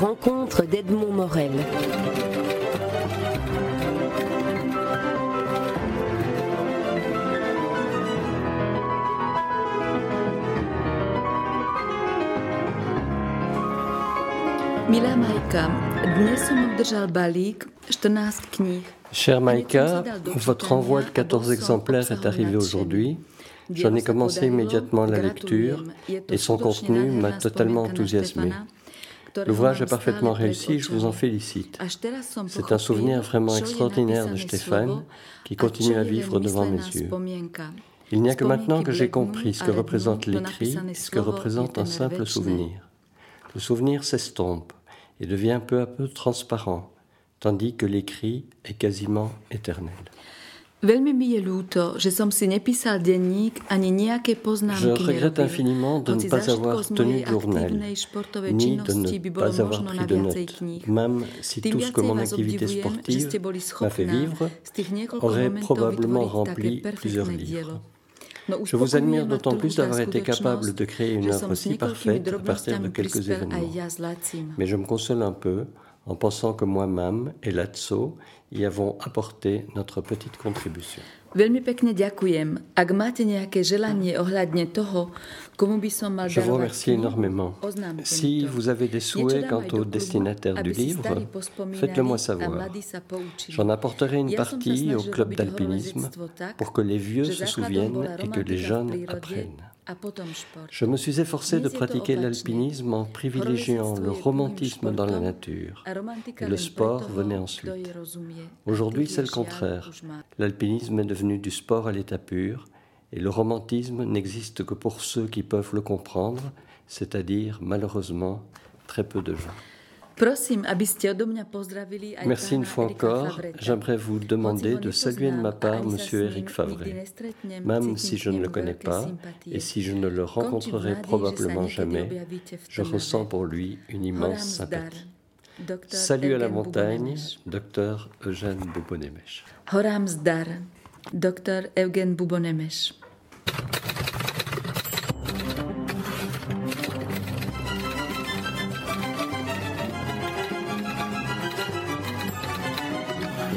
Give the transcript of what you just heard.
rencontres d'Edmond Morel. Milá Majka, dnes som obdržal balík 14 knih. Cher Maïka, votre envoi de 14 exemplaires est arrivé aujourd'hui. J'en ai commencé immédiatement la lecture et son contenu m'a totalement enthousiasmé. L'ouvrage est parfaitement réussi, je vous en félicite. C'est un souvenir vraiment extraordinaire de Stéphane qui continue à vivre devant mes yeux. Il n'y a que maintenant que j'ai compris ce que représente l'écrit et ce que représente un simple souvenir. Le souvenir s'estompe et devient peu à peu transparent, tandis que l'écrit est quasiment éternel. Veľmi mi je ľúto, že som si nepísal denník ani nejaké poznámky Je regrette infiniment de ne pas avoir tenu de journal, ni de ne pas avoir pris de notes, même si tout ce que mon activité sportive m'a fait vivre aurait probablement rempli plusieurs livres. Je vous admire d'autant plus d'avoir été capable de créer une œuvre si parfaite à partir de quelques événements. Mais je me console un peu en pensant que moi-même et Lazzo y avons apporté notre petite contribution. Veľmi pekne ďakujem. Ak máte nejaké želanie ohľadne toho, komu by som mal Je vous remercie énormément. Si vous avez des souhaits quant au destinataire du livre, faites-le moi savoir. J'en apporterai une partie au club d'alpinisme pour que les vieux se souviennent et que les jeunes apprennent. Je me suis efforcé de pratiquer l'alpinisme en privilégiant le romantisme dans la nature. Et le sport venait ensuite. Aujourd'hui, c'est le contraire. L'alpinisme est devenu du sport à l'état pur et le romantisme n'existe que pour ceux qui peuvent le comprendre, c'est-à-dire malheureusement très peu de gens. Merci une fois encore. J'aimerais vous demander de saluer de ma part M. Eric Favret. Même si je ne le connais pas et si je ne le rencontrerai probablement jamais, je ressens pour lui une immense sympathie. Salut à la montagne, docteur Eugène Boubonemech. Horam zdar, docteur Eugène Boubonemech.